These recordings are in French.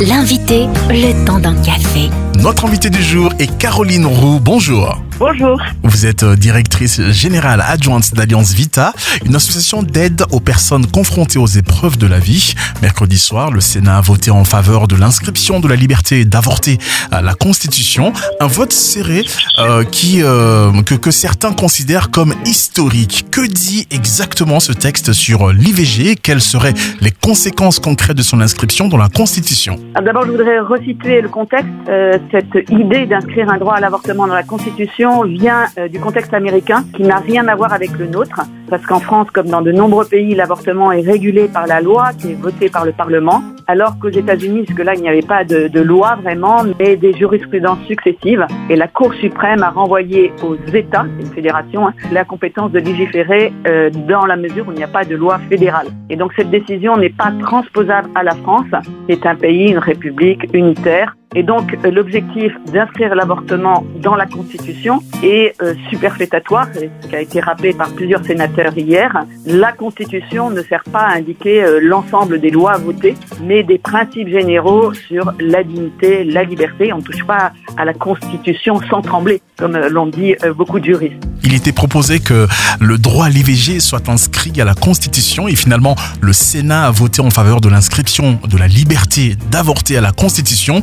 L'invité, le temps d'un café. Notre invité du jour est Caroline Roux. Bonjour. Bonjour. Vous êtes euh, directrice générale adjointe d'Alliance Vita, une association d'aide aux personnes confrontées aux épreuves de la vie. Mercredi soir, le Sénat a voté en faveur de l'inscription de la liberté d'avorter à la Constitution. Un vote serré euh, qui, euh, que, que certains considèrent comme historique. Que dit exactement ce texte sur l'IVG Quelles seraient les conséquences concrètes de son inscription dans la Constitution? Alors, D'abord, je voudrais resituer le contexte. Euh, cette idée d'inscrire un droit à l'avortement dans la Constitution vient euh, du contexte américain qui n'a rien à voir avec le nôtre. Parce qu'en France, comme dans de nombreux pays, l'avortement est régulé par la loi qui est votée par le Parlement. Alors qu'aux États-Unis, jusque-là, il n'y avait pas de, de loi vraiment, mais des jurisprudences successives. Et la Cour suprême a renvoyé aux États, une fédération, hein, la compétence de légiférer euh, dans la mesure où il n'y a pas de loi fédérale. Et donc cette décision n'est pas transposable à la France. C'est un pays, une république unitaire. Et donc euh, l'objectif d'inscrire l'avortement dans la Constitution est euh, superfétatoire, ce qui a été rappelé par plusieurs sénateurs hier. La Constitution ne sert pas à indiquer euh, l'ensemble des lois votées, mais des principes généraux sur la dignité, la liberté. On ne touche pas à la Constitution sans trembler, comme euh, l'ont dit beaucoup de juristes. Il était proposé que le droit à l'IVG soit inscrit à la Constitution et finalement le Sénat a voté en faveur de l'inscription de la liberté d'avorter à la Constitution.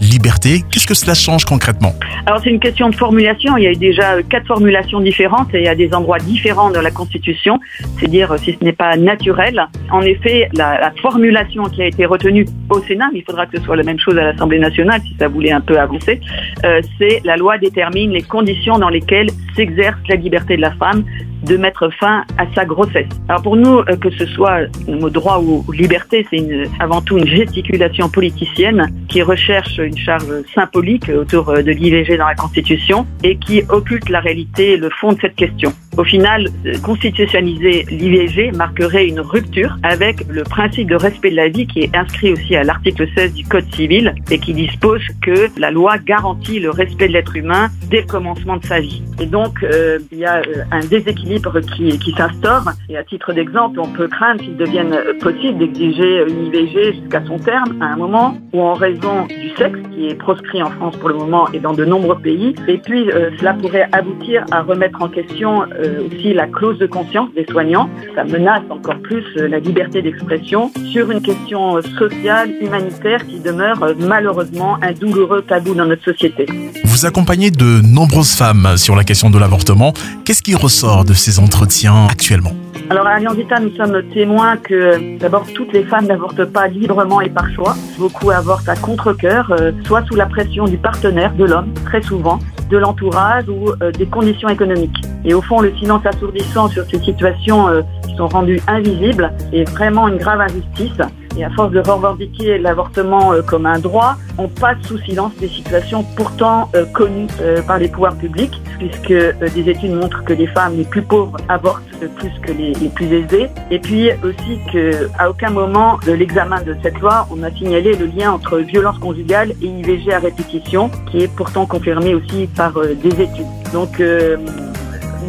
Liberté, qu'est-ce que cela change concrètement Alors c'est une question de formulation. Il y a eu déjà quatre formulations différentes et a des endroits différents dans la Constitution. C'est dire euh, si ce n'est pas naturel. En effet, la, la formulation qui a été retenue au Sénat, mais il faudra que ce soit la même chose à l'Assemblée nationale si ça voulait un peu avancer, euh, c'est la loi détermine les conditions dans lesquelles s'exerce la liberté de la femme de mettre fin à sa grossesse. Alors pour nous, euh, que ce soit le mot droit ou, liberté, c'est avant tout une gesticulation politicienne qui recherche une charge symbolique autour euh, de l'IVG dans la Constitution et qui occulte la réalité et le fond de cette question. Au final, euh, constitutionnaliser l'IVG marquerait une rupture avec le principe de respect de la vie qui est inscrit aussi à l'article 16 du Code civil et qui dispose que la loi garantit le respect de l'être humain dès le commencement de sa vie. Et donc, euh, il y a un déséquilibre qui, s'instaure. Et à titre d'exemple, on peut craindre qu'il devienne possible d'exiger une IVG jusqu'à son terme à un moment où, en raison du sexe, qui est proscrit en France pour le moment et dans de nombreux pays, et puis euh, cela pourrait aboutir à remettre en question euh, aussi la clause de conscience des soignants. Ça menace encore plus euh, la liberté d'expression sur une question sociale, humanitaire qui demeure malheureusement un douloureux tabou dans notre société. Vous accompagnez de nombreuses femmes sur la question de l'avortement. Qu'est-ce qui ressort de ces entretiens actuellement? Alors à Alliance nous sommes témoins que d'abord toutes les femmes n'avortent pas librement et par choix. Beaucoup avortent à contre-cœur, euh, soit sous la pression du partenaire, de l'homme, très souvent, de l'entourage ou euh, des conditions économiques. Et au fond, le silence assourdissant sur ces situations euh, qui sont rendues invisibles est vraiment une grave injustice. Et à force de revendiquer l'avortement euh, comme un droit, on passe sous silence des situations pourtant euh, connues euh, par les pouvoirs publics, puisque des études montrent que les femmes les plus pauvres avortent plus que les, plus aisées. Et puis aussi qu'à aucun moment de l'examen de cette loi, on a signalé le lien entre violence conjugale et IVG à répétition, qui est pourtant confirmé aussi par des études. Donc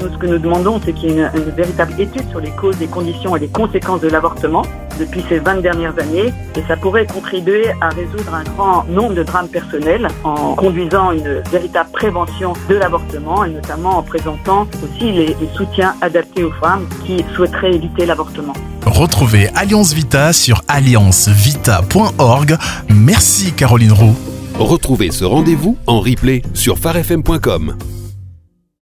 nous, ce que nous demandons, c'est qu'il y ait une, une véritable étude sur les causes, les conditions et les conséquences de l'avortement depuis ces 20 dernières années. Et ça pourrait contribuer à résoudre un grand nombre de drames personnels en conduisant une véritable prévention de l'avortement et notamment en présentant aussi les, les soutiens adaptés aux femmes qui souhaiteraient éviter l'avortement. Retrouvez Alliance Vita sur alliancevita.org. Merci Caroline Roux. Retrouvez ce rendez-vous en replay sur farfm.com.